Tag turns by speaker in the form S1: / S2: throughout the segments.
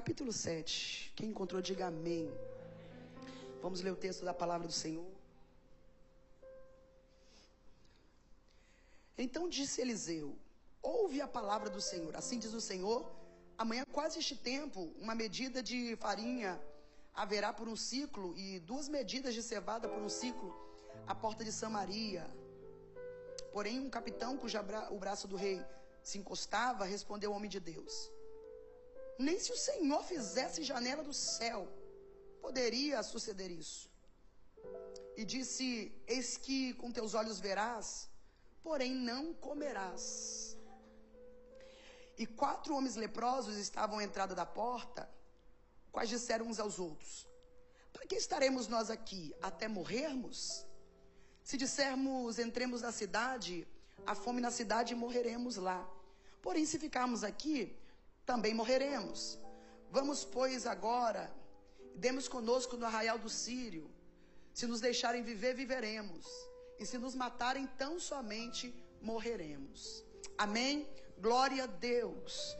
S1: capítulo 7. Quem encontrou, diga amém. Vamos ler o texto da palavra do Senhor. Então disse Eliseu: Ouve a palavra do Senhor. Assim diz o Senhor: Amanhã, quase este tempo, uma medida de farinha haverá por um ciclo, e duas medidas de cevada por um ciclo, à porta de Samaria. Porém, um capitão cujo o braço do rei se encostava, respondeu ao homem de Deus: Nem se o Senhor fizesse janela do céu, poderia suceder isso. E disse: Eis que com teus olhos verás, porém não comerás. E quatro homens leprosos estavam à entrada da porta, quais disseram uns aos outros: Para que estaremos nós aqui até morrermos? Se dissermos entremos na cidade, a fome na cidade e morreremos lá. Porém, se ficarmos aqui, também morreremos. Vamos, pois, agora, demos conosco no arraial do Sírio. Se nos deixarem viver, viveremos. E se nos matarem, tão somente morreremos. Amém? Glória a Deus.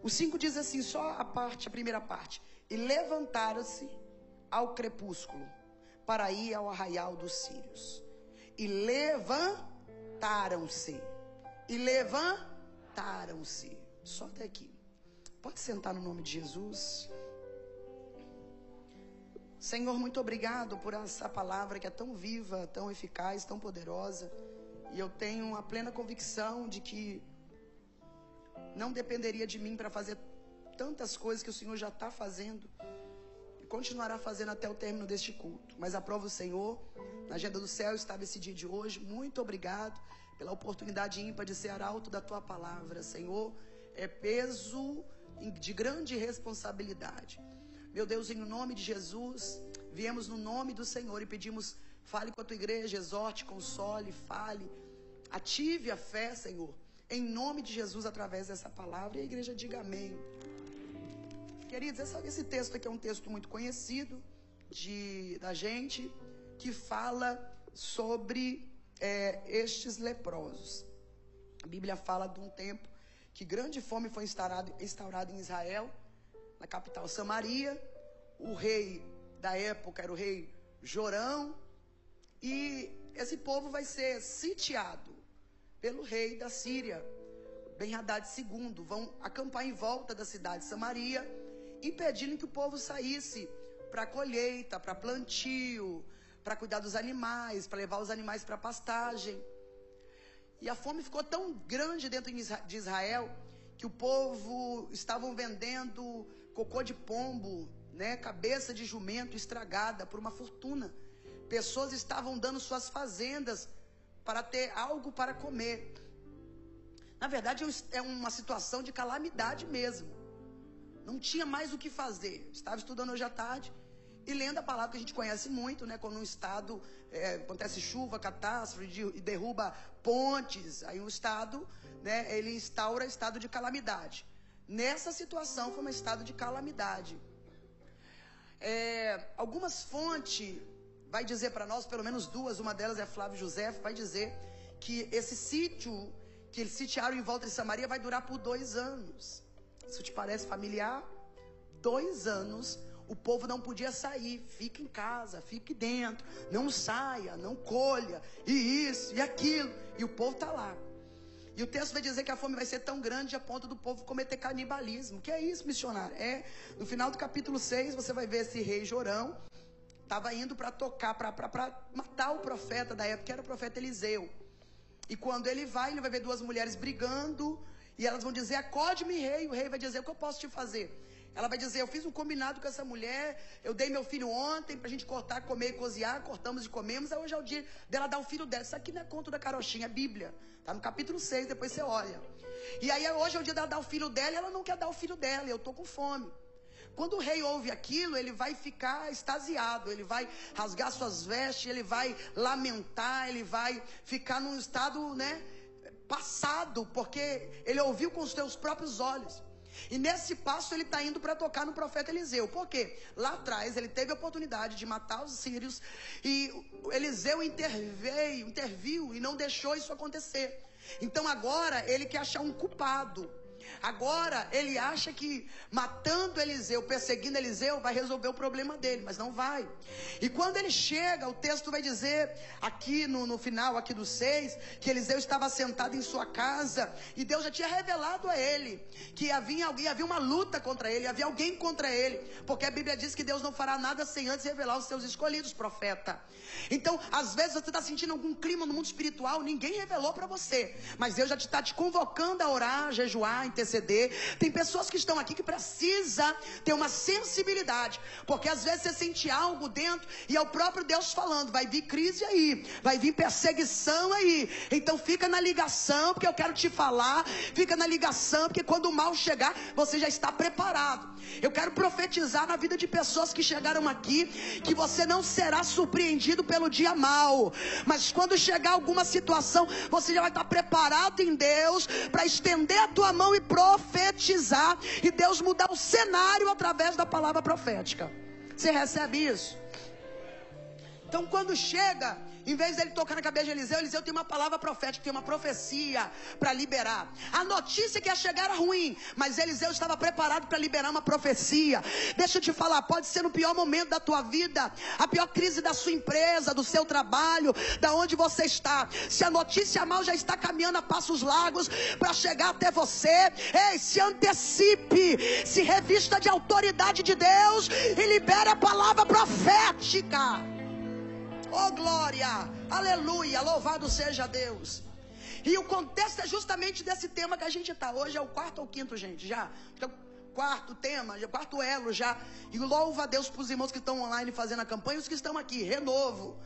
S1: O 5 diz assim, só a parte, a primeira parte. E levantaram-se ao crepúsculo para ir ao arraial dos sírios. E levantaram-se. E levantaram-se. Só até aqui. Pode sentar no nome de Jesus. Senhor, muito obrigado por essa palavra que é tão viva, tão eficaz, tão poderosa. E eu tenho a plena convicção de que não dependeria de mim para fazer tantas coisas que o Senhor já está fazendo e continuará fazendo até o término deste culto. Mas aprova o Senhor, na agenda do céu estava esse dia de hoje. Muito obrigado pela oportunidade ímpar de ser arauto da tua palavra, Senhor. É peso de grande responsabilidade. Meu Deus, em nome de Jesus, viemos no nome do Senhor e pedimos Fale com a tua igreja, exorte, console, fale. Ative a fé, Senhor. Em nome de Jesus, através dessa palavra. E a igreja diga amém. Queridos, esse texto aqui é um texto muito conhecido de, da gente, que fala sobre é, estes leprosos. A Bíblia fala de um tempo que grande fome foi instaurada instaurado em Israel, na capital Samaria. O rei da época era o rei Jorão, e esse povo vai ser sitiado pelo rei da Síria, Ben-Hadad II. Vão acampar em volta da cidade de Samaria, impedindo que o povo saísse para colheita, para plantio, para cuidar dos animais, para levar os animais para pastagem. E a fome ficou tão grande dentro de Israel que o povo estavam vendendo cocô de pombo, né, cabeça de jumento estragada por uma fortuna. Pessoas estavam dando suas fazendas para ter algo para comer. Na verdade, é uma situação de calamidade mesmo. Não tinha mais o que fazer. Estava estudando hoje à tarde e lendo a palavra que a gente conhece muito, né? Quando um estado é, acontece chuva, catástrofe e derruba pontes, aí um estado, né? Ele instaura estado de calamidade. Nessa situação foi um estado de calamidade. É, algumas fontes vai dizer para nós, pelo menos duas, uma delas é Flávio José, vai dizer que esse sítio que eles sitiaram em volta de Samaria vai durar por dois anos. Isso te parece familiar? Dois anos o povo não podia sair, fica em casa, fique dentro, não saia, não colha, e isso, e aquilo, e o povo está lá. E o texto vai dizer que a fome vai ser tão grande a ponto do povo cometer canibalismo. Que é isso, missionário? É, no final do capítulo 6, você vai ver esse rei Jorão, estava indo para tocar, para matar o profeta da época, que era o profeta Eliseu. E quando ele vai, ele vai ver duas mulheres brigando, e elas vão dizer: Acorde-me, rei. O rei vai dizer: O que eu posso te fazer? Ela vai dizer: Eu fiz um combinado com essa mulher, eu dei meu filho ontem para a gente cortar, comer e cozinhar, cortamos e comemos, aí hoje é o dia dela dar o filho dela. Isso aqui não é conto da carochinha, é Bíblia. Está no capítulo 6, depois você olha. E aí hoje é o dia dela dar o filho dela e ela não quer dar o filho dela, e eu estou com fome. Quando o rei ouve aquilo, ele vai ficar extasiado, ele vai rasgar suas vestes, ele vai lamentar, ele vai ficar num estado, né, passado, porque ele ouviu com os seus próprios olhos. E nesse passo ele está indo para tocar no profeta Eliseu. Por quê? Lá atrás ele teve a oportunidade de matar os sírios e Eliseu interveio, interviu e não deixou isso acontecer. Então agora ele quer achar um culpado. Agora ele acha que matando Eliseu, perseguindo Eliseu, vai resolver o problema dele, mas não vai. E quando ele chega, o texto vai dizer, aqui no, no final, aqui do 6, que Eliseu estava sentado em sua casa e Deus já tinha revelado a ele que havia alguém, havia uma luta contra ele, havia alguém contra ele, porque a Bíblia diz que Deus não fará nada sem antes revelar os seus escolhidos, profeta. Então, às vezes você está sentindo algum clima no mundo espiritual, ninguém revelou para você, mas Deus já está te convocando a orar, jejuar, interceder. Tem pessoas que estão aqui que precisa ter uma sensibilidade, porque às vezes você sente algo dentro e é o próprio Deus falando, vai vir crise aí, vai vir perseguição aí. Então fica na ligação, porque eu quero te falar, fica na ligação, porque quando o mal chegar, você já está preparado. Eu quero profetizar na vida de pessoas que chegaram aqui que você não será surpreendido pelo dia mal, mas quando chegar alguma situação, você já vai estar preparado em Deus para estender a tua mão e profetizar e Deus mudar o cenário através da palavra profética. Você recebe isso? Então, quando chega em vez dele tocar na cabeça de Eliseu, Eliseu tem uma palavra profética, tem uma profecia para liberar. A notícia que ia chegar era ruim, mas Eliseu estava preparado para liberar uma profecia. Deixa eu te falar, pode ser no pior momento da tua vida, a pior crise da sua empresa, do seu trabalho, da onde você está. Se a notícia mal já está caminhando a passos largos para chegar até você, ei, se antecipe, se revista de autoridade de Deus e libere a palavra profética. Oh glória, aleluia, louvado seja Deus. E o contexto é justamente desse tema que a gente está. Hoje é o quarto ou quinto, gente, já. Então, quarto tema, quarto elo já. E louva a Deus para os irmãos que estão online fazendo a campanha os que estão aqui. Renovo.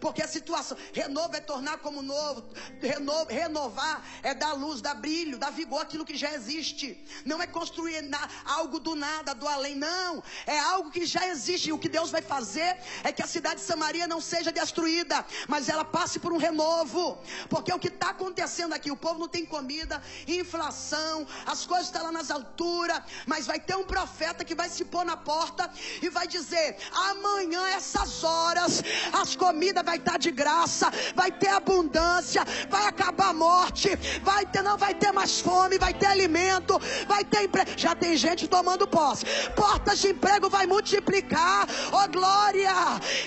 S1: Porque a situação, renovo é tornar como novo, reno, renovar é dar luz, dar brilho, dar vigor àquilo que já existe. Não é construir na, algo do nada, do além, não. É algo que já existe. E o que Deus vai fazer é que a cidade de Samaria não seja destruída, mas ela passe por um renovo. Porque o que está acontecendo aqui, o povo não tem comida, inflação, as coisas estão lá nas alturas, mas vai ter um profeta que vai se pôr na porta e vai dizer: amanhã, essas horas, as comidas vida vai estar de graça, vai ter abundância, vai acabar a morte, vai ter, não vai ter mais fome, vai ter alimento, vai ter emprego. Já tem gente tomando posse. Portas de emprego vai multiplicar. Oh glória!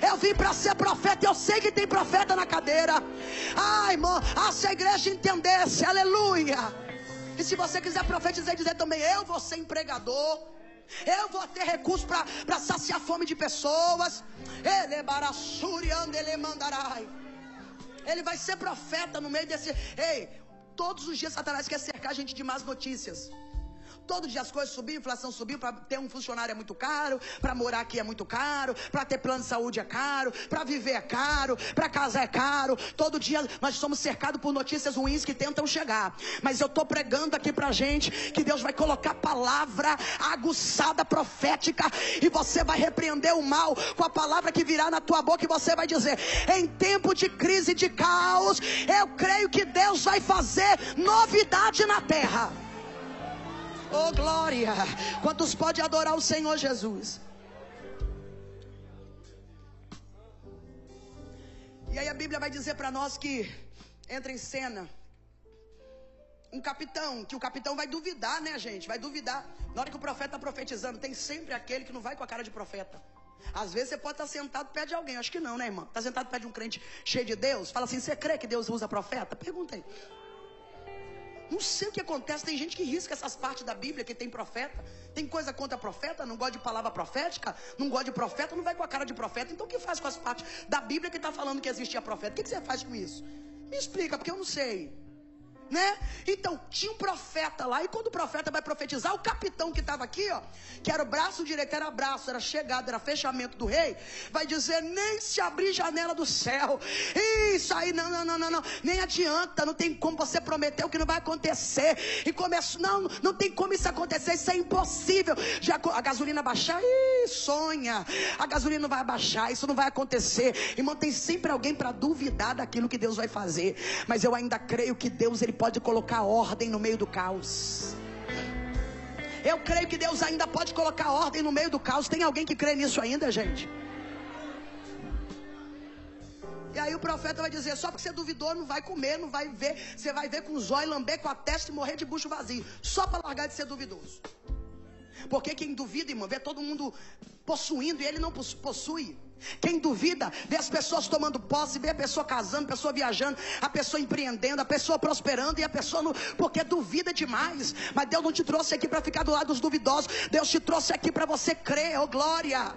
S1: Eu vim para ser profeta, eu sei que tem profeta na cadeira. Ai, irmão, ah, se a igreja entendesse, aleluia. E se você quiser profetizar e dizer também, eu vou ser empregador. Eu vou ter recursos para saciar a fome de pessoas. Ele ele mandarai. Ele vai ser profeta no meio desse. Ei, todos os dias Satanás quer cercar a gente de más notícias. Todo dia as coisas subiram, inflação subiu, para ter um funcionário é muito caro, para morar aqui é muito caro, para ter plano de saúde é caro, para viver é caro, para casar é caro. Todo dia nós somos cercados por notícias ruins que tentam chegar. Mas eu estou pregando aqui para gente que Deus vai colocar palavra aguçada profética e você vai repreender o mal com a palavra que virá na tua boca e você vai dizer: em tempo de crise, de caos, eu creio que Deus vai fazer novidade na terra. Oh glória! Quantos pode adorar o Senhor Jesus? E aí a Bíblia vai dizer para nós que entra em cena um capitão, que o capitão vai duvidar, né, gente? Vai duvidar. Na hora que o profeta está profetizando, tem sempre aquele que não vai com a cara de profeta. Às vezes você pode estar sentado perto de alguém, acho que não, né, irmão? Está sentado perto de um crente cheio de Deus, fala assim: você crê que Deus usa profeta? Pergunta aí. Não sei o que acontece, tem gente que risca essas partes da Bíblia que tem profeta. Tem coisa contra profeta, não gosta de palavra profética, não gosta de profeta, não vai com a cara de profeta. Então o que faz com as partes da Bíblia que está falando que existia profeta? O que, que você faz com isso? Me explica, porque eu não sei né? Então, tinha um profeta lá, e quando o profeta vai profetizar, o capitão que estava aqui, ó, que era o braço direito, era braço, era chegada, era fechamento do rei, vai dizer: nem se abrir janela do céu. Isso aí, não, não, não, não, não, nem adianta, não tem como você prometer o que não vai acontecer. E começa, não, não tem como isso acontecer, isso é impossível. Já a gasolina baixar, ih, sonha. A gasolina não vai baixar, isso não vai acontecer. Irmão, tem sempre alguém para duvidar daquilo que Deus vai fazer. Mas eu ainda creio que Deus ele pode colocar ordem no meio do caos. Eu creio que Deus ainda pode colocar ordem no meio do caos. Tem alguém que crê nisso ainda, gente? E aí o profeta vai dizer: só porque você duvidou, não vai comer, não vai ver. Você vai ver com os olhos, lamber com a testa e morrer de bucho vazio. Só para largar de ser duvidoso. Porque quem duvida, irmão, vê todo mundo possuindo e ele não possui. Quem duvida, vê as pessoas tomando posse, vê a pessoa casando, a pessoa viajando, a pessoa empreendendo, a pessoa prosperando e a pessoa não, porque duvida demais. Mas Deus não te trouxe aqui para ficar do lado dos duvidosos. Deus te trouxe aqui para você crer, oh glória.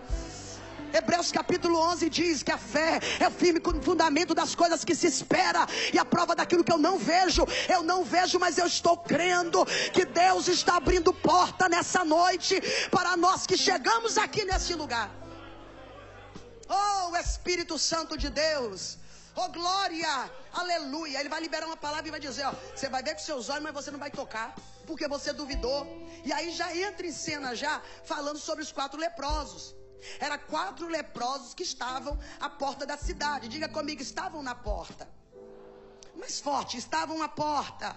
S1: Hebreus capítulo 11 diz que a fé é o firme fundamento das coisas que se espera e a prova daquilo que eu não vejo. Eu não vejo, mas eu estou crendo que Deus está abrindo porta nessa noite para nós que chegamos aqui nesse lugar. Oh, Espírito Santo de Deus. Oh, glória, aleluia. Ele vai liberar uma palavra e vai dizer: Ó, você vai ver com seus olhos, mas você não vai tocar, porque você duvidou. E aí já entra em cena, já falando sobre os quatro leprosos. Era quatro leprosos que estavam à porta da cidade. Diga comigo, estavam na porta. Mais forte, estavam à porta.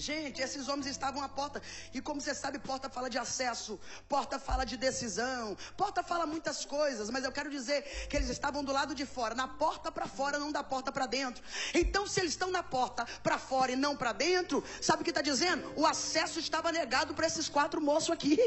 S1: Gente, esses homens estavam à porta. E como você sabe, porta fala de acesso, porta fala de decisão, porta fala muitas coisas, mas eu quero dizer que eles estavam do lado de fora, na porta para fora, não da porta para dentro. Então, se eles estão na porta para fora e não para dentro, sabe o que está dizendo? O acesso estava negado para esses quatro moços aqui.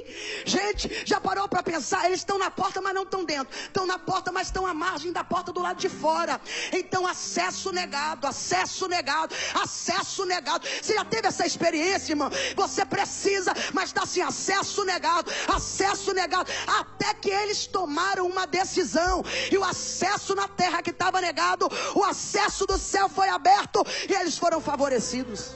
S1: Gente, já parou para pensar? Eles estão na porta, mas não estão dentro. Estão na porta, mas estão à margem da porta do lado de fora. Então, acesso negado, acesso negado, acesso negado. Você já teve essa essa experiência, irmão. Você precisa, mas está assim: acesso negado, acesso negado. Até que eles tomaram uma decisão. E o acesso na terra que estava negado, o acesso do céu foi aberto e eles foram favorecidos.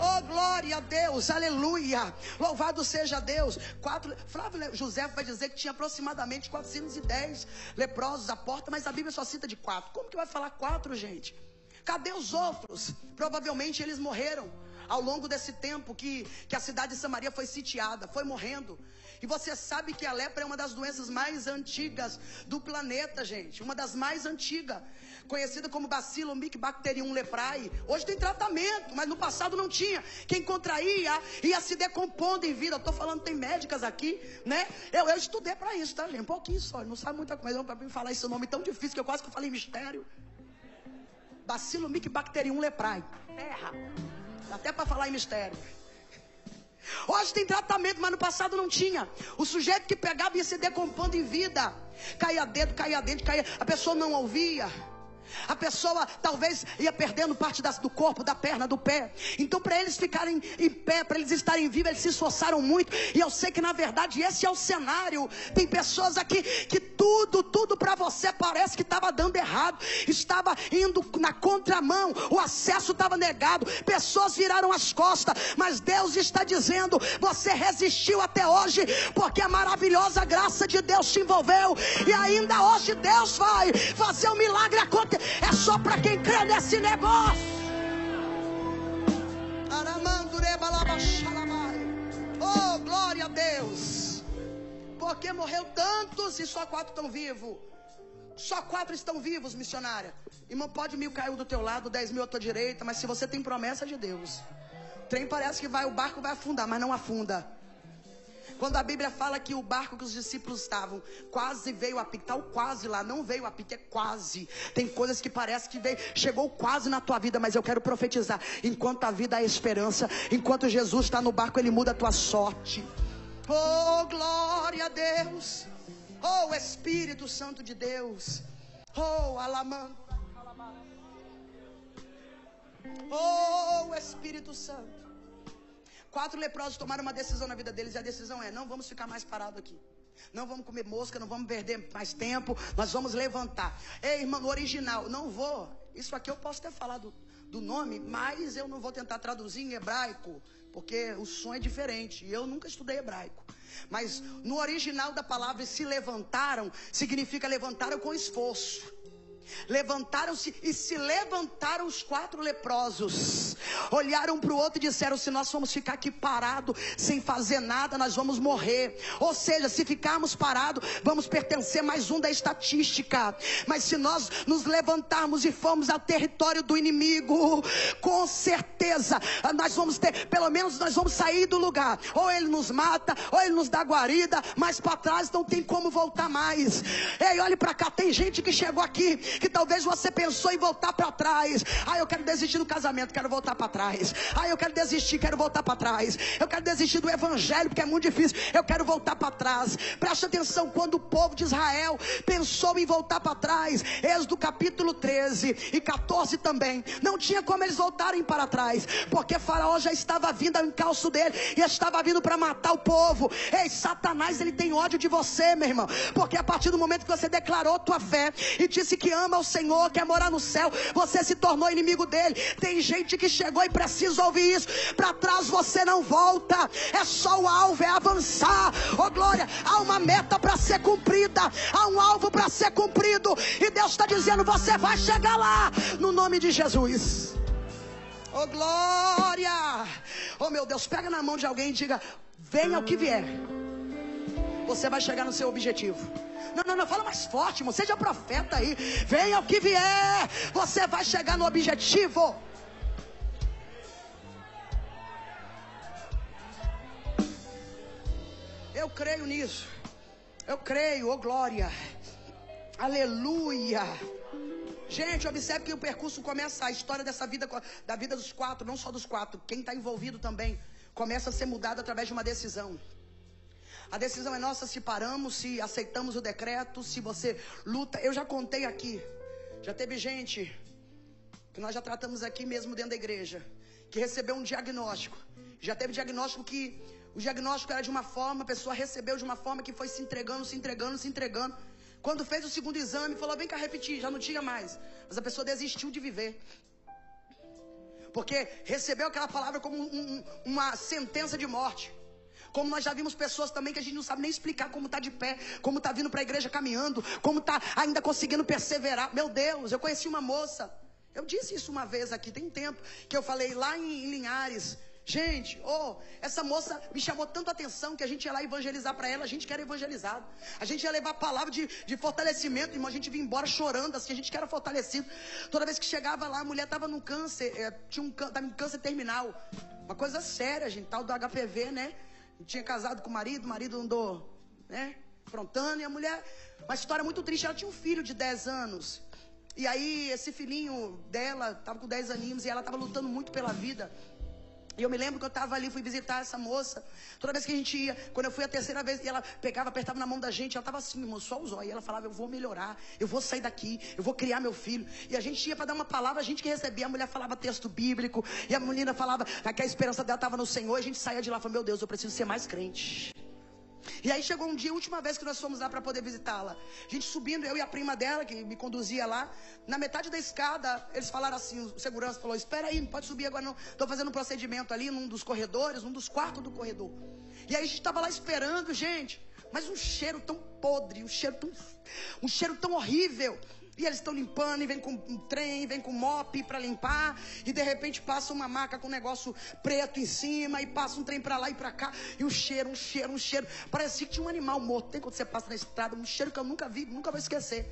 S1: Oh, glória a Deus, aleluia. Louvado seja Deus. Quatro, Flávio José vai dizer que tinha aproximadamente 410 leprosos à porta, mas a Bíblia só cita de quatro. Como que vai falar quatro, gente? Cadê os outros? Provavelmente eles morreram ao longo desse tempo que, que a cidade de Samaria foi sitiada, foi morrendo. E você sabe que a lepra é uma das doenças mais antigas do planeta, gente. Uma das mais antigas. Conhecida como bacilo micbacterium leprae. Hoje tem tratamento, mas no passado não tinha. Quem contraía ia se decompondo em vida. Eu falando, tem médicas aqui, né? Eu, eu estudei para isso, tá, gente? Um pouquinho só. Não sabe muita coisa. Para mim falar esse nome tão difícil que eu quase que falei mistério. Bacilo micbacterium leprae. Terra. Até para falar em mistério. Hoje tem tratamento, mas no passado não tinha. O sujeito que pegava ia se decompondo em vida. Caía dedo, caía dente, caía. A pessoa não ouvia. A pessoa talvez ia perdendo parte das, do corpo, da perna, do pé. Então, para eles ficarem em pé, para eles estarem vivos, eles se esforçaram muito. E eu sei que na verdade esse é o cenário. Tem pessoas aqui que tudo, tudo para você parece que estava dando errado, estava indo na contramão, o acesso estava negado, pessoas viraram as costas, mas Deus está dizendo: você resistiu até hoje, porque a maravilhosa graça de Deus te envolveu, e ainda hoje Deus vai fazer um milagre acontecer é só para quem crê nesse negócio. Oh, glória a Deus. Porque morreu tantos e só quatro estão vivos. Só quatro estão vivos, missionária. Irmão, pode mil caiu do teu lado, dez mil à tua direita, mas se você tem promessa de Deus, o trem parece que vai, o barco vai afundar, mas não afunda. Quando a Bíblia fala que o barco que os discípulos estavam quase veio a pique, o quase lá, não veio a pique, é quase. Tem coisas que parece que veio, chegou quase na tua vida, mas eu quero profetizar. Enquanto a vida há esperança, enquanto Jesus está no barco, ele muda a tua sorte. Oh, glória a Deus. Oh, Espírito Santo de Deus. Oh, alamando. Oh, Espírito Santo. Quatro leprosos tomaram uma decisão na vida deles e a decisão é: não vamos ficar mais parados aqui. Não vamos comer mosca, não vamos perder mais tempo, nós vamos levantar. Ei, irmão, original, não vou. Isso aqui eu posso ter falado do nome, mas eu não vou tentar traduzir em hebraico, porque o som é diferente. E eu nunca estudei hebraico. Mas no original da palavra se levantaram, significa levantaram com esforço. Levantaram-se e se levantaram os quatro leprosos. olharam para o outro e disseram: se nós vamos ficar aqui parado sem fazer nada, nós vamos morrer. Ou seja, se ficarmos parados, vamos pertencer mais um da estatística. Mas se nós nos levantarmos e formos ao território do inimigo, com certeza nós vamos ter, pelo menos nós vamos sair do lugar. Ou ele nos mata, ou ele nos dá guarida, mas para trás não tem como voltar mais. Ei, olhe para cá, tem gente que chegou aqui que talvez você pensou em voltar para trás. Ah, eu quero desistir do casamento, quero voltar para trás. Ah, eu quero desistir, quero voltar para trás. Eu quero desistir do evangelho porque é muito difícil. Eu quero voltar para trás. Preste atenção quando o povo de Israel pensou em voltar para trás. Êxodo capítulo 13 e 14 também. Não tinha como eles voltarem para trás, porque Faraó já estava vindo ao encalço dele e estava vindo para matar o povo. Ei, Satanás, ele tem ódio de você, meu irmão, porque a partir do momento que você declarou tua fé e disse que ama o Senhor, quer morar no céu, você se tornou inimigo dele. Tem gente que chegou e precisa ouvir isso. Para trás você não volta, é só o alvo, é avançar. Oh glória, há uma meta para ser cumprida, há um alvo para ser cumprido, e Deus está dizendo: você vai chegar lá, no nome de Jesus. Oh glória! Oh meu Deus, pega na mão de alguém e diga: venha o que vier. Você vai chegar no seu objetivo. Não, não, não, fala mais forte, irmão. Seja profeta aí. Venha o que vier. Você vai chegar no objetivo. Eu creio nisso. Eu creio, oh glória. Aleluia. Gente, observe que o percurso começa, a história dessa vida, da vida dos quatro, não só dos quatro, quem está envolvido também, começa a ser mudado através de uma decisão. A decisão é nossa se paramos, se aceitamos o decreto, se você luta. Eu já contei aqui, já teve gente, que nós já tratamos aqui mesmo dentro da igreja, que recebeu um diagnóstico. Já teve diagnóstico que o diagnóstico era de uma forma, a pessoa recebeu de uma forma que foi se entregando, se entregando, se entregando. Quando fez o segundo exame, falou: vem cá repetir, já não tinha mais. Mas a pessoa desistiu de viver. Porque recebeu aquela palavra como um, um, uma sentença de morte. Como nós já vimos pessoas também que a gente não sabe nem explicar como está de pé, como está vindo para a igreja caminhando, como está ainda conseguindo perseverar. Meu Deus, eu conheci uma moça. Eu disse isso uma vez aqui, tem tempo, que eu falei lá em Linhares. Gente, oh, essa moça me chamou tanto a atenção que a gente ia lá evangelizar para ela, a gente quer evangelizado. A gente ia levar a palavra de, de fortalecimento, irmão, a gente vinha embora chorando, assim, a gente quer fortalecido. Toda vez que chegava lá, a mulher estava no câncer, é, tinha um, tava em câncer terminal. Uma coisa séria, gente, tal do HPV, né? Tinha casado com o marido, o marido andou, né? Frontando, e a mulher, uma história muito triste, ela tinha um filho de 10 anos. E aí, esse filhinho dela, estava com 10 aninhos, e ela estava lutando muito pela vida. E eu me lembro que eu estava ali, fui visitar essa moça. Toda vez que a gente ia, quando eu fui a terceira vez, ela pegava, apertava na mão da gente, ela estava assim, irmão, só os olhos. E ela falava, eu vou melhorar, eu vou sair daqui, eu vou criar meu filho. E a gente ia para dar uma palavra, a gente que recebia, a mulher falava texto bíblico, e a menina falava que a esperança dela estava no Senhor, e a gente saía de lá e falava, meu Deus, eu preciso ser mais crente. E aí chegou um dia, a última vez que nós fomos lá para poder visitá-la. A gente subindo, eu e a prima dela, que me conduzia lá. Na metade da escada, eles falaram assim: o segurança falou: Espera aí, não pode subir agora não. Estou fazendo um procedimento ali num dos corredores, num dos quartos do corredor. E aí a gente estava lá esperando, gente. Mas um cheiro tão podre, um cheiro tão, um cheiro tão horrível. E eles estão limpando, e vem com um trem, vem com mop para limpar, e de repente passa uma maca com um negócio preto em cima, e passa um trem para lá e para cá, e um cheiro, um cheiro, um cheiro. Parecia que tinha um animal morto. Tem quando você passa na estrada, um cheiro que eu nunca vi, nunca vou esquecer.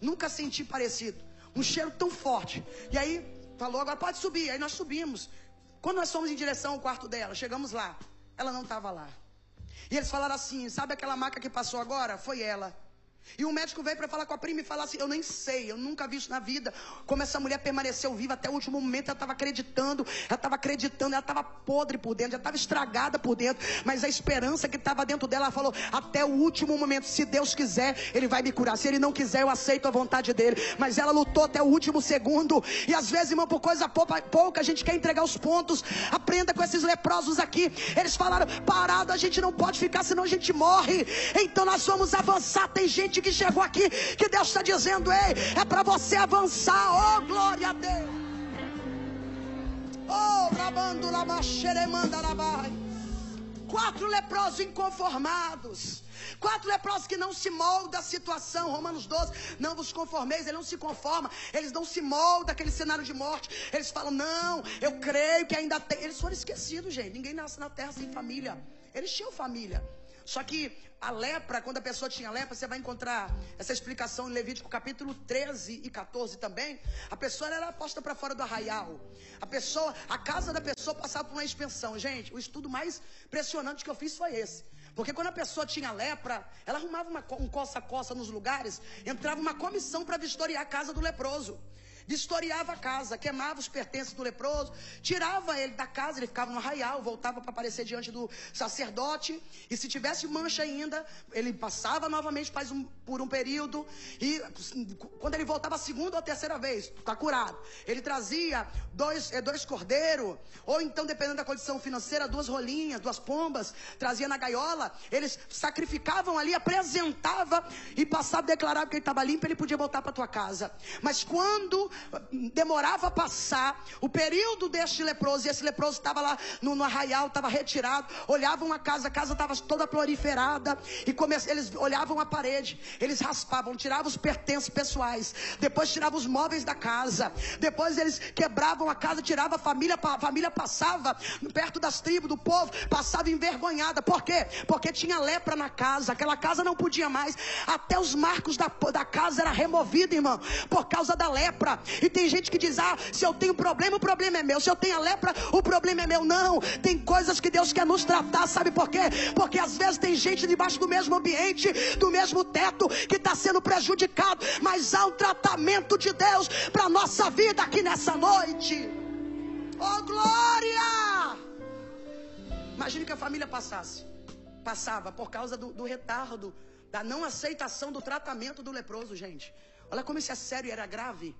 S1: Nunca senti parecido. Um cheiro tão forte. E aí falou, agora pode subir. Aí nós subimos. Quando nós fomos em direção ao quarto dela, chegamos lá. Ela não estava lá. E eles falaram assim: sabe aquela maca que passou agora? Foi ela. E o médico veio para falar com a prima e falar assim: Eu nem sei, eu nunca vi isso na vida. Como essa mulher permaneceu viva até o último momento, ela estava acreditando, ela estava acreditando, ela estava podre por dentro, ela estava estragada por dentro. Mas a esperança que estava dentro dela, ela falou: Até o último momento, se Deus quiser, Ele vai me curar. Se Ele não quiser, eu aceito a vontade dele. Mas ela lutou até o último segundo. E às vezes, irmão, por coisa pouca, a gente quer entregar os pontos. Aprenda com esses leprosos aqui. Eles falaram: Parado, a gente não pode ficar, senão a gente morre. Então nós vamos avançar. Tem gente que chegou aqui, que Deus está dizendo, ei, é para você avançar, oh glória a Deus. Oh, rabando. Quatro leprosos inconformados. Quatro leprosos que não se moldam à situação. Romanos 12. Não vos conformeis. Ele não se conforma. Eles não se moldam àquele cenário de morte. Eles falam: Não, eu creio que ainda tem. Eles foram esquecidos, gente. Ninguém nasce na terra sem família. Eles tinham família. Só que a lepra, quando a pessoa tinha lepra, você vai encontrar essa explicação em Levítico capítulo 13 e 14 também. A pessoa era posta para fora do arraial. A pessoa, a casa da pessoa passava por uma expensão. Gente, o estudo mais impressionante que eu fiz foi esse. Porque quando a pessoa tinha lepra, ela arrumava uma, um coça-coça nos lugares, entrava uma comissão para vistoriar a casa do leproso vistoriava a casa, queimava os pertences do leproso, tirava ele da casa, ele ficava no arraial, voltava para aparecer diante do sacerdote, e se tivesse mancha ainda, ele passava novamente um, por um período, e quando ele voltava a segunda ou a terceira vez, está curado. Ele trazia dois, eh, dois cordeiros, ou então, dependendo da condição financeira, duas rolinhas, duas pombas, trazia na gaiola, eles sacrificavam ali, apresentava e passava, declarava que ele estava limpo, ele podia voltar para tua casa. Mas quando demorava a passar o período deste leproso, e esse leproso estava lá no, no arraial, estava retirado, olhavam a casa, a casa estava toda proliferada, e come, eles olhavam a parede, eles raspavam, tiravam os pertences pessoais, depois tiravam os móveis da casa, depois eles quebravam a casa, tiravam a família, a família passava perto das tribos, do povo, passava envergonhada, por quê? Porque tinha lepra na casa, aquela casa não podia mais, até os marcos da, da casa era removido, irmão, por causa da lepra. E tem gente que diz: ah, se eu tenho problema, o problema é meu. Se eu tenho a lepra, o problema é meu. Não, tem coisas que Deus quer nos tratar, sabe por quê? Porque às vezes tem gente debaixo do mesmo ambiente, do mesmo teto, que está sendo prejudicado. Mas há um tratamento de Deus para nossa vida aqui nessa noite. Oh, glória! Imagine que a família passasse. Passava por causa do, do retardo, da não aceitação do tratamento do leproso, gente. Olha como isso é sério e era grave.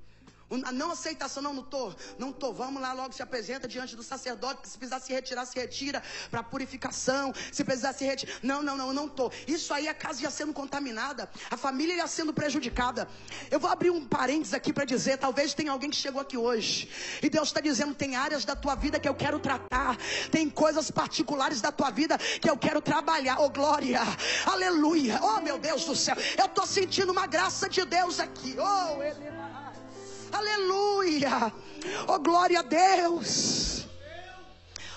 S1: A não aceitação, não, não tô, não tô. Vamos lá logo, se apresenta diante do sacerdote. Se precisar se retirar, se retira para purificação. Se precisar se retirar. Não, não, não, não tô. Isso aí a casa ia sendo contaminada, a família ia sendo prejudicada. Eu vou abrir um parênteses aqui para dizer: talvez tenha alguém que chegou aqui hoje e Deus está dizendo: tem áreas da tua vida que eu quero tratar, tem coisas particulares da tua vida que eu quero trabalhar. Oh, glória, aleluia, oh, meu Deus do céu, eu estou sentindo uma graça de Deus aqui. Oh, ele. Aleluia. Oh, glória a Deus.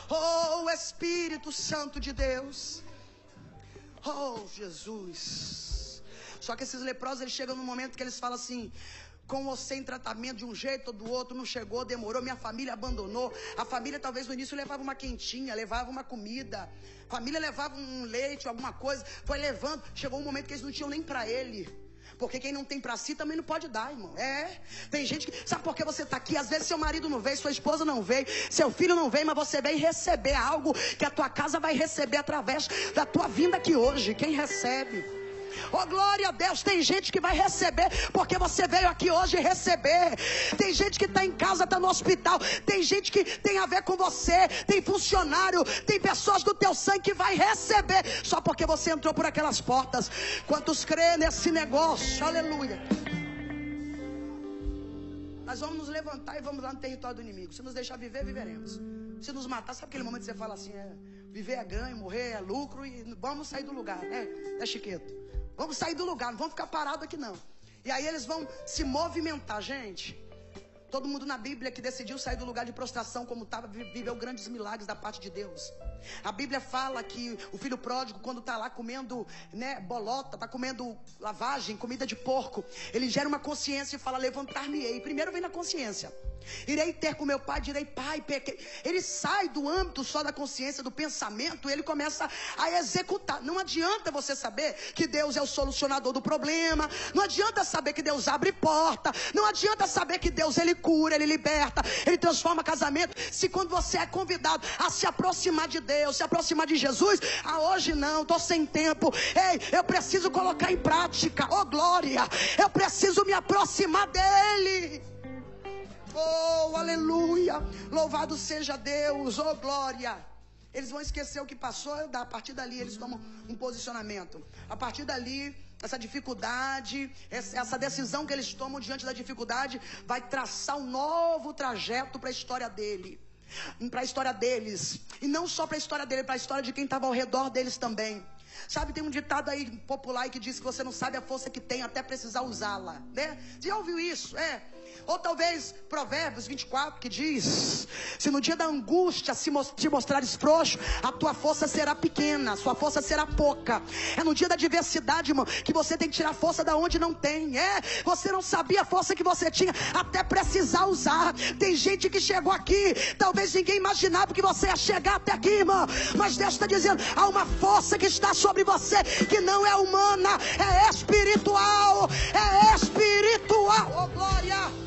S1: Oh, Espírito Santo de Deus. Oh, Jesus. Só que esses leprosos, eles chegam no momento que eles falam assim: com ou sem tratamento de um jeito ou do outro, não chegou, demorou, minha família abandonou. A família talvez no início levava uma quentinha, levava uma comida. A família levava um leite, alguma coisa, foi levando. Chegou um momento que eles não tinham nem para ele. Porque quem não tem para si também não pode dar, irmão. É. Tem gente que. Sabe por que você está aqui? Às vezes seu marido não veio, sua esposa não veio, seu filho não veio, mas você vem receber algo que a tua casa vai receber através da tua vinda aqui hoje. Quem recebe? Oh, glória a Deus. Tem gente que vai receber, porque você veio aqui hoje receber. Tem gente que está em casa, está no hospital. Tem gente que tem a ver com você. Tem funcionário, tem pessoas do teu sangue que vai receber, só porque você entrou por aquelas portas. Quantos crê nesse negócio? Aleluia. Nós vamos nos levantar e vamos lá no território do inimigo. Se nos deixar viver, viveremos. Se nos matar, sabe aquele momento que você fala assim: é, viver é ganho, morrer é lucro e vamos sair do lugar, né? É chiqueto. Vamos sair do lugar, não vamos ficar parados aqui não. E aí eles vão se movimentar, gente. Todo mundo na Bíblia que decidiu sair do lugar de prostração como estava, viveu grandes milagres da parte de Deus. A Bíblia fala que o filho pródigo, quando está lá comendo né, bolota, está comendo lavagem, comida de porco, ele gera uma consciência e fala: Levantar-me-ei. Primeiro vem na consciência. Irei ter com meu pai, direi, pai, pequei. Ele sai do âmbito só da consciência, do pensamento, e ele começa a executar. Não adianta você saber que Deus é o solucionador do problema. Não adianta saber que Deus abre porta. Não adianta saber que Deus ele cura, ele liberta, ele transforma casamento. Se quando você é convidado a se aproximar de Deus, se aproximar de Jesus, ah, hoje não, estou sem tempo. Ei, eu preciso colocar em prática. Oh, glória! Eu preciso me aproximar dele. Oh, aleluia! Louvado seja Deus, oh glória! Eles vão esquecer o que passou, a partir dali eles tomam um posicionamento. A partir dali, essa dificuldade, essa decisão que eles tomam diante da dificuldade, vai traçar um novo trajeto para a história dele. para a história deles. E não só para a história dele, para a história de quem estava ao redor deles também. Sabe, tem um ditado aí popular que diz que você não sabe a força que tem até precisar usá-la, né? Você já ouviu isso? É. Ou talvez Provérbios 24 que diz: Se no dia da angústia se te mostrares frouxo, a tua força será pequena, a sua força será pouca. É no dia da adversidade, irmão, que você tem que tirar força da onde não tem. É, você não sabia a força que você tinha até precisar usar. Tem gente que chegou aqui, talvez ninguém imaginava que você ia chegar até aqui, irmão. Mas Deus está dizendo: há uma força que está sobre você que não é humana, é espiritual. É espiritual. Oh, glória!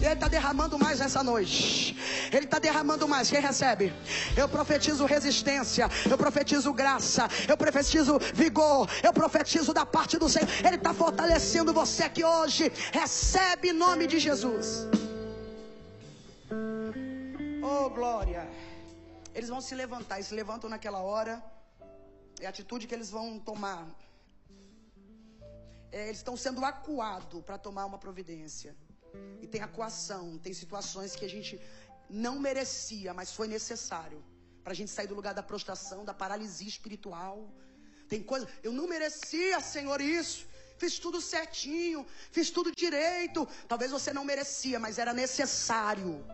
S1: Ele está derramando mais essa noite. Ele está derramando mais. Quem recebe? Eu profetizo resistência. Eu profetizo graça. Eu profetizo vigor. Eu profetizo da parte do Senhor. Ele está fortalecendo você aqui hoje. Recebe em nome de Jesus. Oh, glória. Eles vão se levantar. Eles se levantam naquela hora. É a atitude que eles vão tomar. É, eles estão sendo acuados para tomar uma providência. E tem acuação, tem situações que a gente não merecia, mas foi necessário. Para a gente sair do lugar da prostração, da paralisia espiritual. Tem coisa, eu não merecia, Senhor, isso. Fiz tudo certinho, fiz tudo direito. Talvez você não merecia, mas era necessário.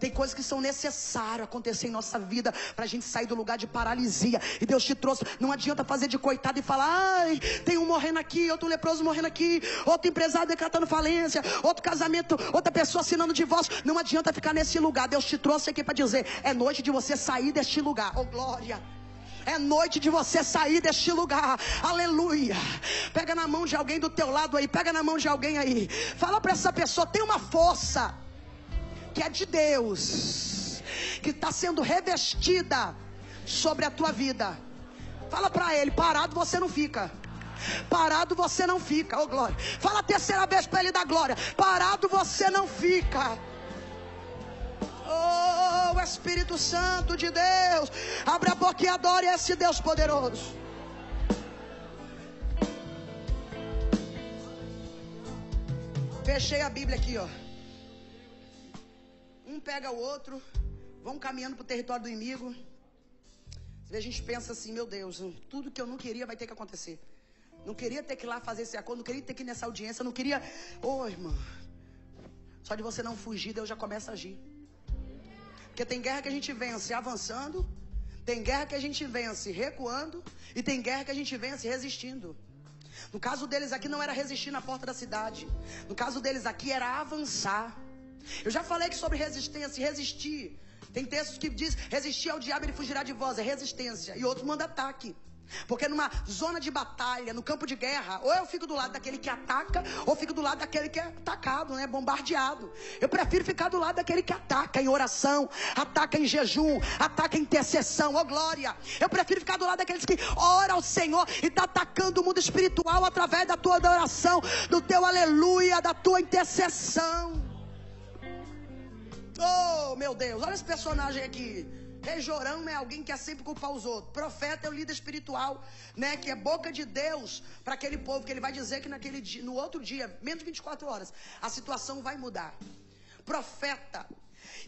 S1: Tem coisas que são necessárias acontecer em nossa vida para a gente sair do lugar de paralisia. E Deus te trouxe. Não adianta fazer de coitado e falar: ai, tem um morrendo aqui, outro leproso morrendo aqui, outro empresário decretando falência, outro casamento, outra pessoa assinando divórcio. Não adianta ficar nesse lugar. Deus te trouxe aqui para dizer: é noite de você sair deste lugar. Oh, glória. É noite de você sair deste lugar. Aleluia. Pega na mão de alguém do teu lado aí. Pega na mão de alguém aí. Fala para essa pessoa: tem uma força que é de Deus, que está sendo revestida sobre a tua vida. Fala para ele: parado você não fica. Parado você não fica, oh glória. Fala a terceira vez para ele dar glória. Parado você não fica. Oh, Espírito Santo de Deus, abre a boca e adore esse Deus poderoso. Fechei a Bíblia aqui, ó um pega o outro, vão caminhando para o território do inimigo. Às vezes a gente pensa assim, meu Deus, tudo que eu não queria vai ter que acontecer. Não queria ter que ir lá fazer esse acordo, não queria ter que ir nessa audiência, não queria. Ô oh, só de você não fugir, Deus já começa a agir. Porque tem guerra que a gente vence avançando, tem guerra que a gente vence recuando, e tem guerra que a gente vence resistindo. No caso deles aqui não era resistir na porta da cidade. No caso deles aqui era avançar. Eu já falei que sobre resistência, resistir. Tem textos que diz resistir ao diabo ele fugirá de vós, é resistência. E outro manda ataque. Porque numa zona de batalha, no campo de guerra, ou eu fico do lado daquele que ataca, ou fico do lado daquele que é atacado, né? Bombardeado. Eu prefiro ficar do lado daquele que ataca em oração, ataca em jejum, ataca em intercessão, oh glória. Eu prefiro ficar do lado daqueles que ora ao Senhor e está atacando o mundo espiritual através da tua adoração, do teu aleluia, da tua intercessão. Oh, meu Deus, olha esse personagem aqui. Rei Jorão é alguém que é sempre culpar os outros. Profeta é o líder espiritual, né? Que é boca de Deus para aquele povo que ele vai dizer que naquele dia, no outro dia, menos de 24 horas, a situação vai mudar. Profeta.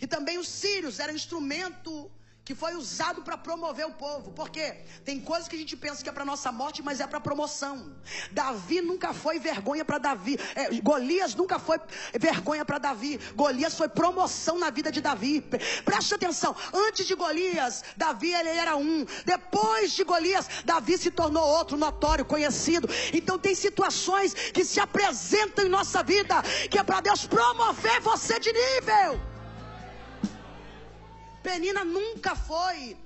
S1: E também os sírios eram instrumento que foi usado para promover o povo. Porque tem coisas que a gente pensa que é para nossa morte, mas é para promoção. Davi nunca foi vergonha para Davi. É, Golias nunca foi vergonha para Davi. Golias foi promoção na vida de Davi. Preste atenção. Antes de Golias, Davi ele era um. Depois de Golias, Davi se tornou outro, notório, conhecido. Então tem situações que se apresentam em nossa vida que é para Deus promover você de nível. Penina nunca foi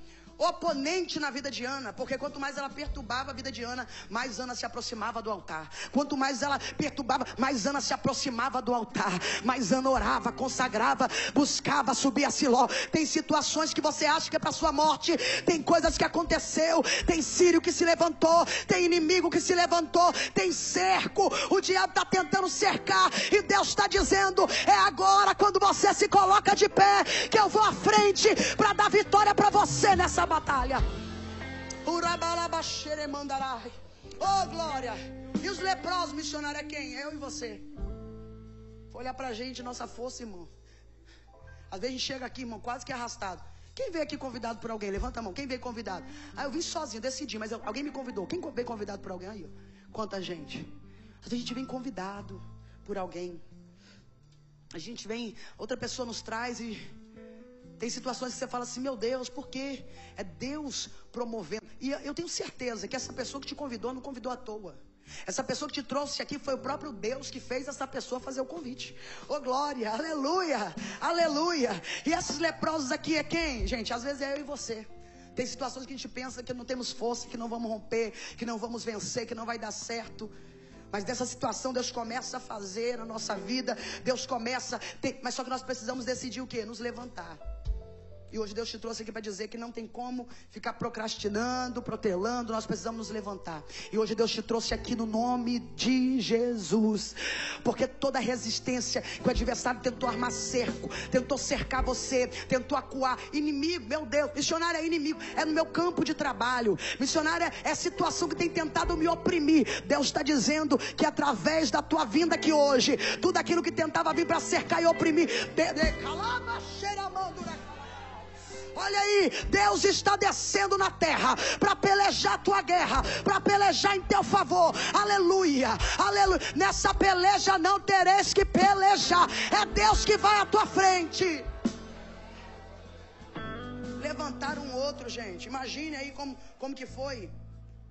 S1: oponente na vida de Ana, porque quanto mais ela perturbava a vida de Ana, mais Ana se aproximava do altar. Quanto mais ela perturbava, mais Ana se aproximava do altar. Mais Ana orava, consagrava, buscava subir a Siló. Tem situações que você acha que é para sua morte, tem coisas que aconteceu, tem sírio que se levantou, tem inimigo que se levantou, tem cerco. O diabo está tentando cercar e Deus está dizendo: é agora quando você se coloca de pé que eu vou à frente para dar vitória para você nessa batalha. Oh, glória. E os leprosos missionários é quem? Eu e você. Olhar pra gente, nossa força, irmão. Às vezes a gente chega aqui, irmão, quase que arrastado. Quem veio aqui convidado por alguém? Levanta a mão. Quem veio convidado? Ah, eu vim sozinho, decidi, mas eu- alguém me convidou. Quem veio convidado por alguém? Aí, ó. Quanta gente. Às vezes a gente vem convidado por alguém. A gente vem, outra pessoa nos traz e tem situações que você fala assim, meu Deus, por quê? É Deus promovendo. E eu tenho certeza que essa pessoa que te convidou não convidou à toa. Essa pessoa que te trouxe aqui foi o próprio Deus que fez essa pessoa fazer o convite. Ô glória, aleluia, aleluia. E esses leprosos aqui é quem? Gente, às vezes é eu e você. Tem situações que a gente pensa que não temos força, que não vamos romper, que não vamos vencer, que não vai dar certo. Mas dessa situação Deus começa a fazer na nossa vida, Deus começa, tem- mas só que nós precisamos decidir o quê? Nos levantar. E hoje Deus te trouxe aqui para dizer que não tem como ficar procrastinando, protelando, nós precisamos nos levantar. E hoje Deus te trouxe aqui no nome de Jesus. Porque toda resistência que o adversário tentou armar cerco, tentou cercar você, tentou acuar, inimigo, meu Deus, missionário é inimigo, é no meu campo de trabalho. Missionário é, é situação que tem tentado me oprimir. Deus está dizendo que através da tua vinda aqui hoje, tudo aquilo que tentava vir para cercar e oprimir, de, de, calama, xeramando, né? Olha aí, Deus está descendo na terra para pelejar a tua guerra, para pelejar em teu favor. Aleluia, aleluia. Nessa peleja não tereis que pelejar, é Deus que vai à tua frente. Levantar um outro, gente. Imagine aí como, como que foi.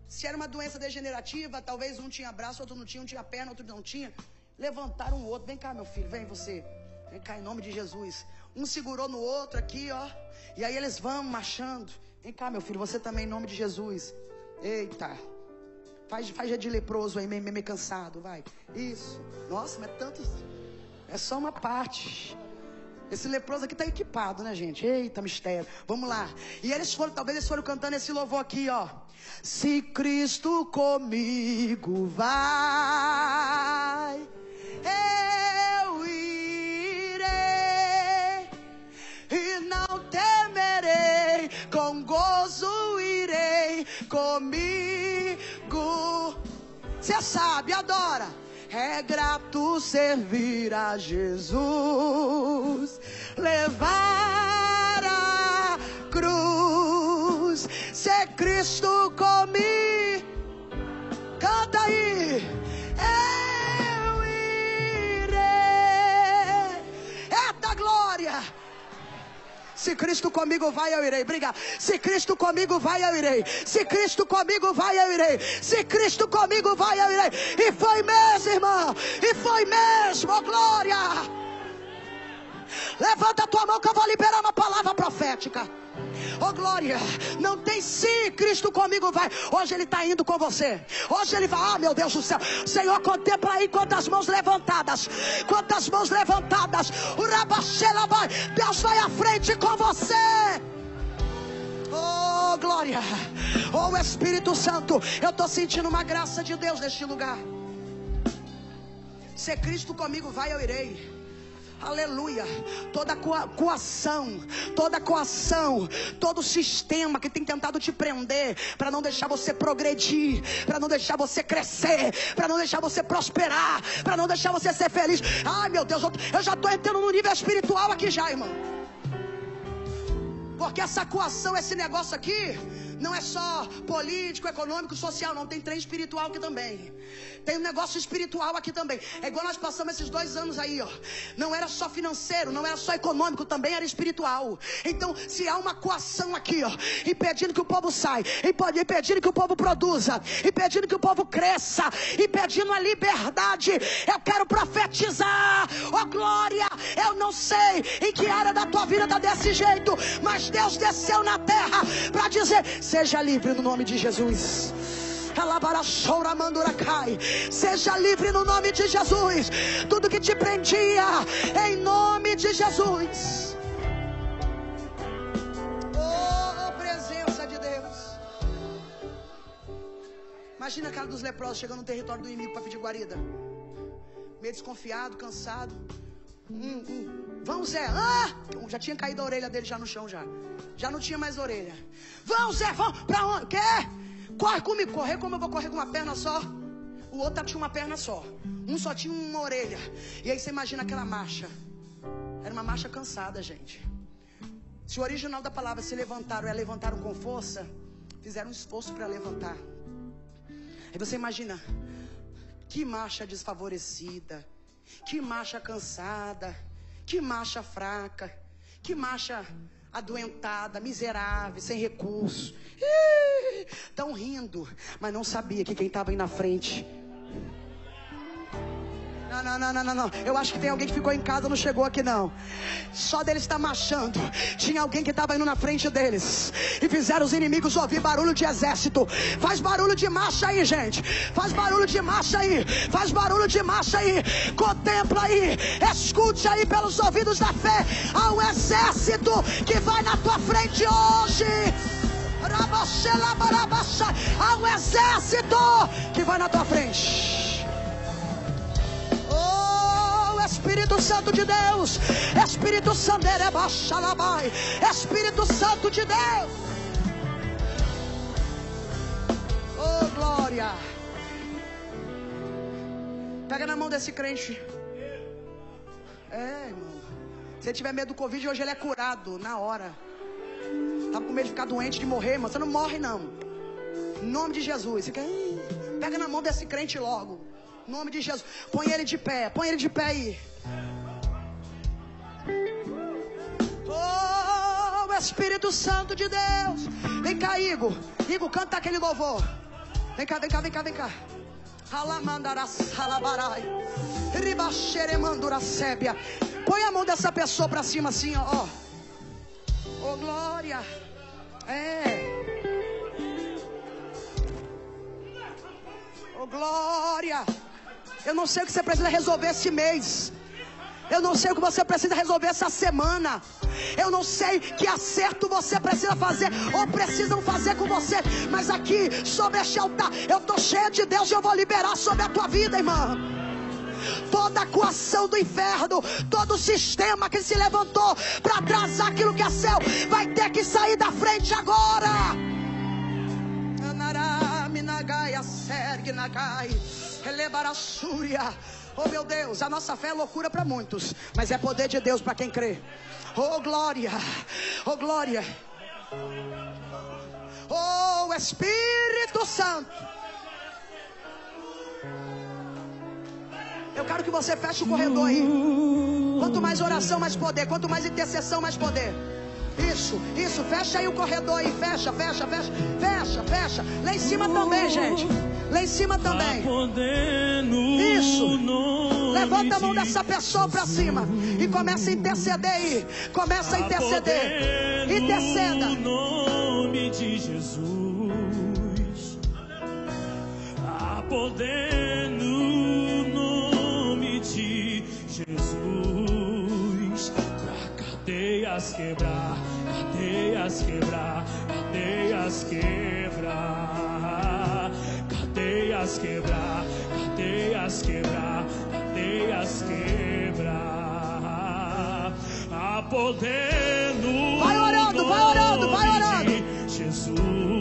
S1: Se era uma doença degenerativa, talvez um tinha braço, outro não tinha, um tinha perna, outro não tinha. Levantaram um outro. Vem cá, meu filho, vem você. Vem cá, em nome de Jesus. Um segurou no outro aqui, ó. E aí eles vão marchando. Vem cá, meu filho, você também, em nome de Jesus. Eita. Faz, faz de leproso aí, meio, meio cansado, vai. Isso. Nossa, mas tantos. É só uma parte. Esse leproso aqui tá equipado, né, gente? Eita, mistério. Vamos lá. E eles foram, talvez eles foram cantando esse louvor aqui, ó. Se Cristo comigo vai, Você sabe, adora. É grato servir a Jesus, levar a cruz, ser Cristo comigo. Canta aí. Se Cristo comigo vai, eu irei. Briga. Se Cristo comigo vai, eu irei. Se Cristo comigo vai, eu irei. Se Cristo comigo vai, eu irei. E foi mesmo, irmão. E foi mesmo, oh, glória. Levanta a tua mão que eu vou liberar uma palavra profética. Oh glória, não tem sim, Cristo comigo vai. Hoje Ele está indo com você. Hoje Ele vai, ah meu Deus do céu. Senhor, contempla aí quantas mãos levantadas. Quantas mãos levantadas. O Rabachela vai. Deus vai à frente com você. Oh glória, oh Espírito Santo. Eu estou sentindo uma graça de Deus neste lugar. Se Cristo comigo vai, eu irei. Aleluia. Toda coa- coação, toda coação, todo sistema que tem tentado te prender para não deixar você progredir, para não deixar você crescer, para não deixar você prosperar, para não deixar você ser feliz. Ai, meu Deus, eu, eu já estou entrando no nível espiritual aqui já, irmão. Porque essa coação, esse negócio aqui, não é só político, econômico, social, não. Tem trem espiritual aqui também. Tem um negócio espiritual aqui também. É igual nós passamos esses dois anos aí, ó. Não era só financeiro, não era só econômico, também era espiritual. Então, se há uma coação aqui, ó, impedindo que o povo saia, impedindo que o povo produza, impedindo que o povo cresça, impedindo a liberdade, eu quero profetizar, ó glória, eu não sei em que área da tua vida tá desse jeito, mas Deus desceu na terra para dizer: seja livre no nome de Jesus. Seja livre no nome de Jesus. Tudo que te prendia, em nome de Jesus. Oh, presença de Deus. Imagina a cara dos leprosos chegando no território do inimigo para pedir guarida. Meio desconfiado, cansado. Hum, hum. Vão, Zé. Ah! Já tinha caído a orelha dele já no chão já. Já não tinha mais orelha. Vão, Zé, vão. Pra onde? Quer? Corre comigo. Correr como eu vou correr com uma perna só? O outro tinha uma perna só. Um só tinha uma orelha. E aí você imagina aquela marcha. Era uma marcha cansada, gente. Se o original da palavra se levantaram é levantaram com força, fizeram um esforço para levantar. Aí você imagina, que marcha desfavorecida, que marcha cansada, que marcha fraca, que marcha adoentada, miserável, sem recurso. Estão rindo, mas não sabia que quem estava aí na frente não, não, não, não, não, Eu acho que tem alguém que ficou em casa não chegou aqui não. Só deles está marchando. Tinha alguém que estava indo na frente deles. E fizeram os inimigos ouvir barulho de exército. Faz barulho de marcha aí, gente. Faz barulho de marcha aí. Faz barulho de marcha aí. Contempla aí. Escute aí pelos ouvidos da fé. Há um exército que vai na tua frente hoje. Há um exército que vai na tua frente. Espírito Santo de Deus, Espírito Santo Espírito Santo de Deus. Oh, glória. Pega na mão desse crente. É, irmão. Se ele tiver medo do Covid, hoje ele é curado na hora. Tá com medo de ficar doente, de morrer, mas você não morre, não. Em nome de Jesus. Pega na mão desse crente logo. Nome de Jesus. Põe ele de pé. Põe ele de pé aí. Oh, Espírito Santo de Deus. Vem cá, Igor. Igor, canta aquele louvor. Vem cá, vem cá, vem cá, vem cá. Põe a mão dessa pessoa para cima assim, ó. Oh, glória. É. Oh, glória. Eu não sei o que você precisa resolver esse mês. Eu não sei o que você precisa resolver essa semana. Eu não sei que acerto você precisa fazer ou precisam fazer com você. Mas aqui, sobre este altar, eu estou cheio de Deus e eu vou liberar sobre a tua vida, irmã toda a coação do inferno, todo o sistema que se levantou para atrasar aquilo que é céu, vai ter que sair da frente agora. Oh meu Deus, a nossa fé é loucura para muitos, mas é poder de Deus para quem crê. Oh glória, oh glória. Oh Espírito Santo. Eu quero que você feche o corredor aí. Quanto mais oração, mais poder. Quanto mais intercessão, mais poder. Isso, isso, fecha aí o corredor aí, fecha, fecha, fecha, fecha, fecha. Lá em cima também, gente. Lá em cima também. Isso. Levanta a mão dessa pessoa para cima e começa a interceder aí. Começa a interceder. Interceda.
S2: No nome de Jesus. Há poder no nome de Jesus. Pra cadeias quebrar, cadeias quebrar, cadeias quebrar cadeias quebrar, cadeias quebrar, cadeias quebrar. A poder no
S1: vai orando, vai orando, vai orando.
S2: Jesus,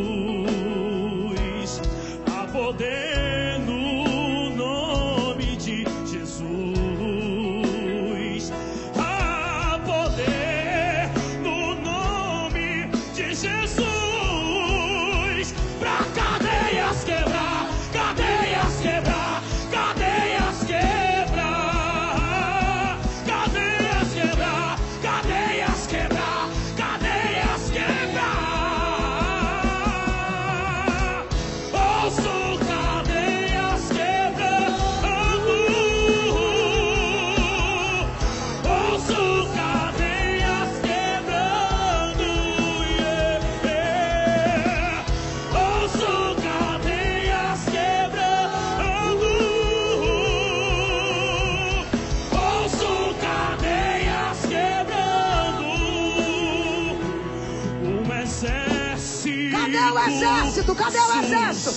S2: exército?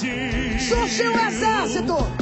S1: Surgiu o exército.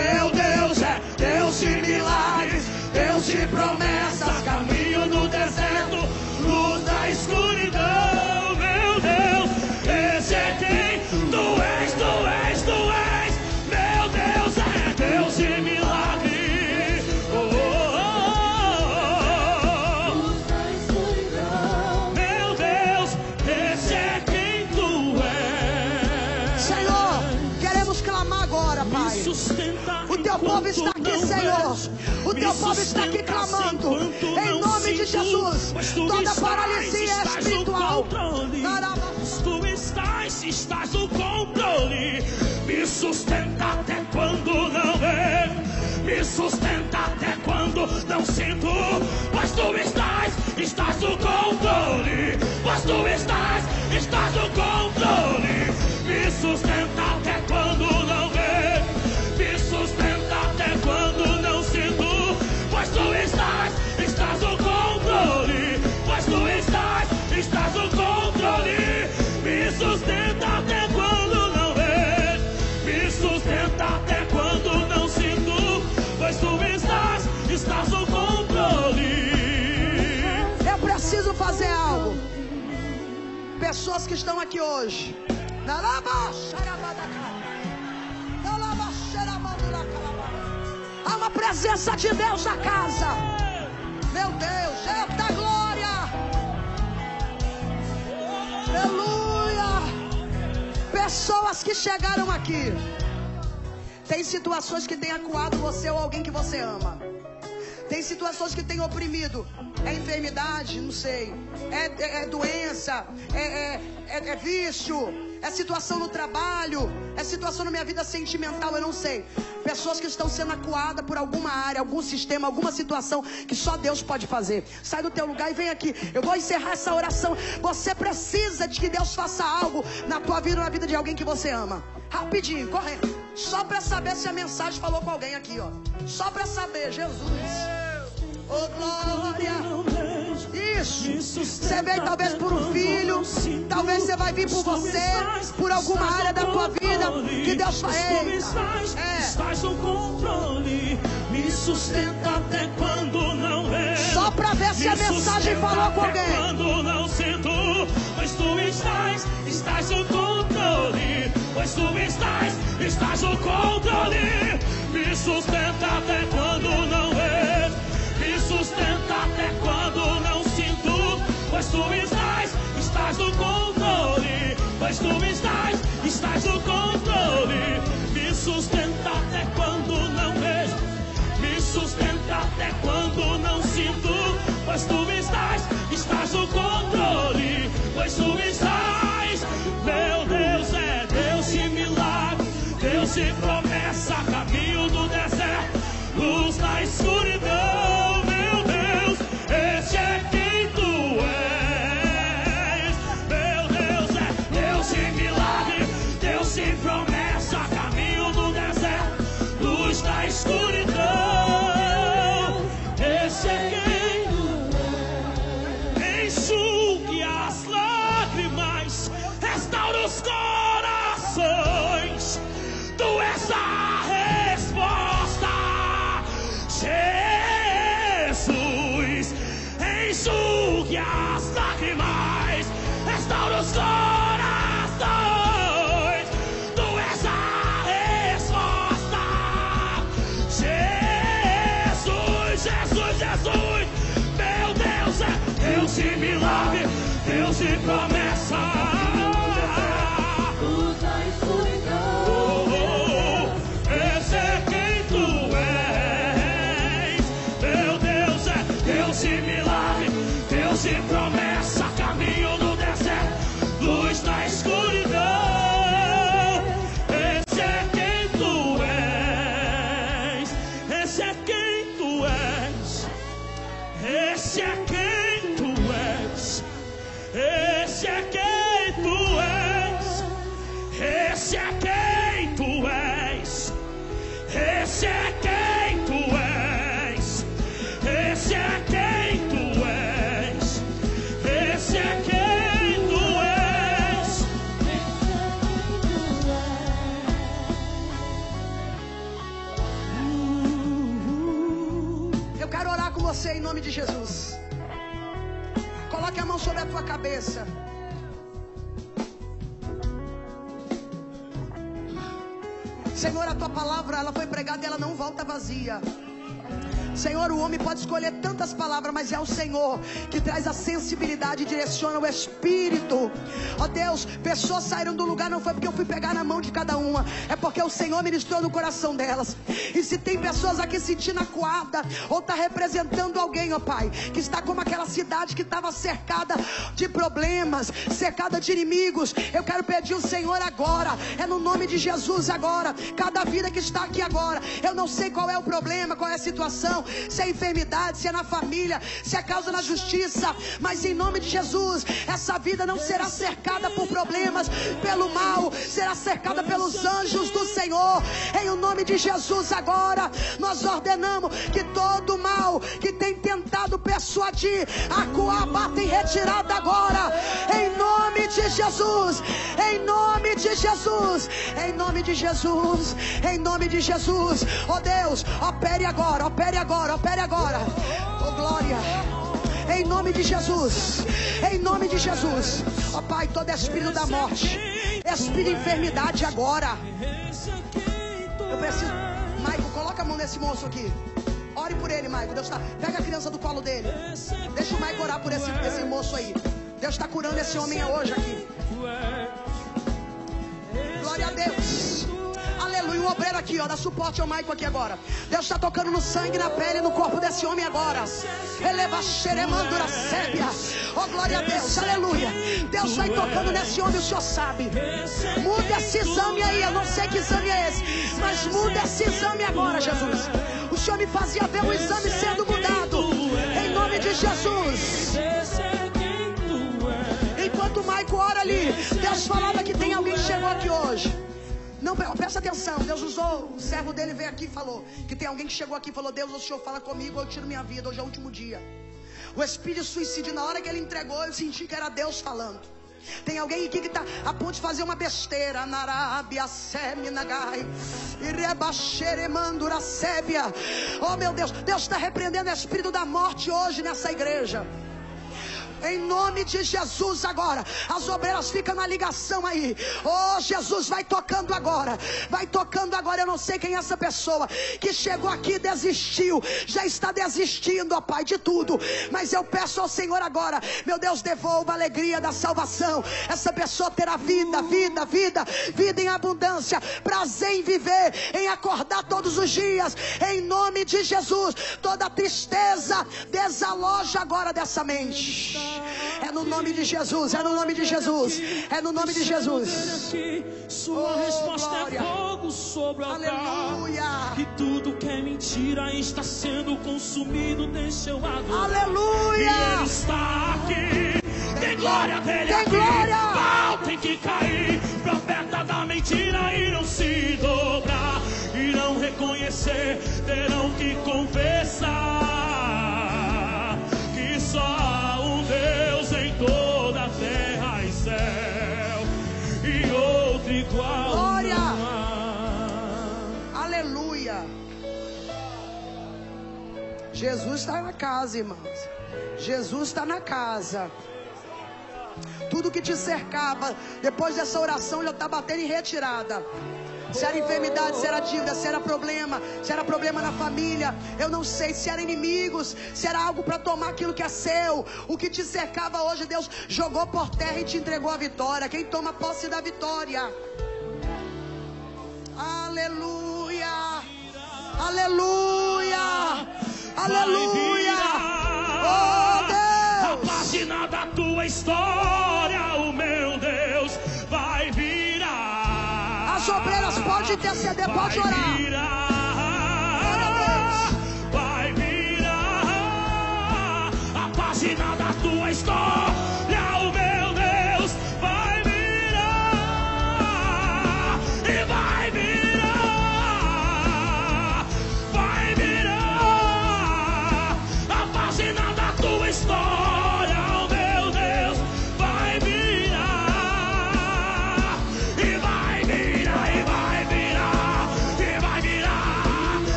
S1: Meu Deus
S2: é Deus de milagres, Deus de promessas, caminho
S1: Senhor. O teu povo está aqui clamando. Em nome de Jesus. Toda paralisia espiritual.
S2: Tu estás, estás no controle. Me sustenta até quando não vejo. Me sustenta até quando não sinto. Mas tu estás, estás no controle. Mas tu estás, estás no controle. Me sustenta até quando
S1: fazer algo. Pessoas que estão aqui hoje. Há uma presença de Deus na casa. Meu Deus, eita glória. Aleluia. Pessoas que chegaram aqui. Tem situações que têm acuado você ou alguém que você ama. Tem situações que têm oprimido. É enfermidade, não sei. É, é- é doença. É, é- é- é vício. É situação no trabalho. É situação na minha vida sentimental, eu não sei. Pessoas que estão sendo acuadas por alguma área, algum sistema, alguma situação que só Deus pode fazer. Sai do teu lugar e vem aqui. Eu vou encerrar essa oração. Você precisa de que Deus faça algo na tua vida ou na vida de alguém que você ama. Rapidinho, correndo. Só pra saber se a mensagem falou com alguém aqui, ó. Só pra saber, Jesus. Oh, glória. Isso. Você veio talvez por um filho. Talvez você vai vir por você. Por alguma área da tua vida. Que Deus faz. É.
S2: estás no controle. Me sustenta até quando não vejo.
S1: Só pra ver se a
S2: Me
S1: mensagem falou com alguém.
S2: Quando não sinto, pois tu estás, estás no controle. Pois tu estás, estás no controle. Me sustenta até quando não vejo. Sustenta até quando não sinto. Pois tu estás, estás no controle. Pois tu estás, estás no controle. Me sustenta até quando não vejo. Me sustenta até quando não sinto. Pois tu estás, estás no controle. Pois tu estás, meu Deus é Deus de milagre, Deus de promessa, caminho do deserto, luz na escuridão.
S1: Scooted volta vazia. Senhor, o homem pode escolher tantas palavras, mas é o Senhor que traz a sensibilidade e direciona o Espírito. Ó Deus, pessoas saíram do lugar, não foi porque eu fui pegar na mão de cada uma, é porque o Senhor ministrou no coração delas. E se tem pessoas aqui sentindo acuada, ou está representando alguém, ó Pai, que está como aquela cidade que estava cercada de problemas, cercada de inimigos, eu quero pedir o Senhor agora, é no nome de Jesus agora, cada vida que está aqui agora, eu não sei qual é o problema, qual é a situação, se é enfermidade, se é na família, se é causa na justiça, mas em nome de Jesus, essa vida não será cercada por problemas, pelo mal, será cercada pelos anjos do Senhor. Em o nome de Jesus agora, nós ordenamos que todo mal que tem tentado persuadir, acuar, bata em retirada agora. Em nome de Jesus, em nome de Jesus, em nome de Jesus, em nome de Jesus. Oh Deus, opere agora, opere agora, opere agora. Oh glória. Em nome de Jesus. Em nome de Jesus. Ó Pai, todo espírito da morte. Espírito de enfermidade agora. Eu preciso. Maico, coloca a mão nesse moço aqui. Ore por ele, Maico. Deus tá. Pega a criança do colo dele. Deixa o Maico orar por esse, esse moço aí. Deus está curando esse homem hoje aqui. Glória a Deus. O obreiro aqui, ó, dá suporte ao Maico aqui agora. Deus está tocando no sangue, na pele, no corpo desse homem agora. Eleva xeremandura sébia. Oh, glória a Deus. Aleluia. Deus vai tocando nesse homem, o Senhor sabe. Muda esse exame aí. Eu não sei que exame é esse. Mas muda esse exame agora, Jesus. O Senhor me fazia ver o exame sendo mudado. Em nome de Jesus. Enquanto o Maico ora ali, Deus falava que tem alguém que chegou aqui hoje. Não, pre- presta atenção. Deus usou, o servo dele veio aqui e falou que tem alguém que chegou aqui e falou: Deus, o Senhor fala comigo, eu tiro minha vida. Hoje é o último dia. O espírito suicídio, na hora que ele entregou, eu senti que era Deus falando. Tem alguém aqui que está a ponto de fazer uma besteira. Narábia, Seminagai, Irebaxeremandura, Sébia. Oh meu Deus, Deus está repreendendo o espírito da morte hoje nessa igreja. Em nome de Jesus agora. As obreiras ficam na ligação aí. Oh, Jesus, vai tocando agora. Vai tocando agora. Eu não sei quem é essa pessoa que chegou aqui e desistiu. Já está desistindo, ó Pai, de tudo. Mas eu peço ao Senhor agora, meu Deus, devolva a alegria da salvação. Essa pessoa terá vida, vida, vida, vida em abundância. Prazer em viver, em acordar todos os dias. Em nome de Jesus. Toda tristeza desaloja agora dessa mente. É no nome de Jesus, é no nome de Jesus, é no nome de Jesus.
S2: Sua
S1: Oh,
S2: resposta
S1: glória.
S2: é fogo sobre o altar.
S1: Aleluia.
S2: Que tudo que é mentira está sendo consumido. Deixa eu adorar. E Ele
S1: Aleluia.
S2: está aqui. Tem glória dele
S1: Tem
S2: aqui.
S1: glória.
S2: Pau tem que cair. Profeta da mentira irão se dobrar. Irão reconhecer, terão que confessar.
S1: Jesus está na casa, irmãos. Jesus está na casa. Tudo que te cercava, depois dessa oração já está batendo em retirada. Se era enfermidade, se era dívida, se era problema, se era problema na família, eu não sei, se era inimigos, se era algo para tomar aquilo que é seu. O que te cercava hoje, Deus jogou por terra e te entregou a vitória. Quem toma posse da vitória? Aleluia! Aleluia! Aleluia! Oh
S2: A
S1: Deus!
S2: página da tua história, o meu Deus, vai virar.
S1: As obreiras podem interceder, pode
S2: Vai
S1: orar.
S2: virar, vai virar a página da tua história,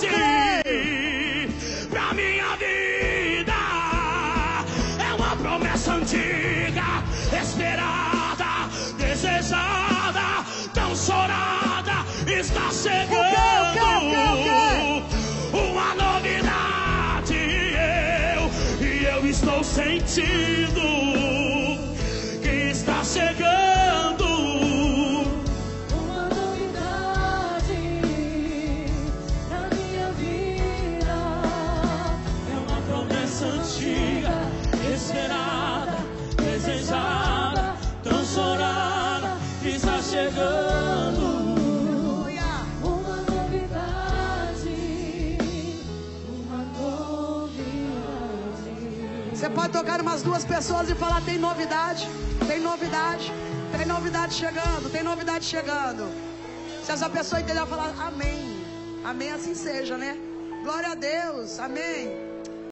S2: Eu pra minha vida. É uma promessa antiga, esperada, desejada, tão chorada, está chegando. Uma novidade, eu e eu estou sentindo que está chegando.
S1: Tocar umas duas pessoas e falar: tem novidade, tem novidade, tem novidade chegando, tem novidade chegando. Se essa pessoa entender, ela falar: Amém, Amém, assim seja, né? Glória a Deus, Amém.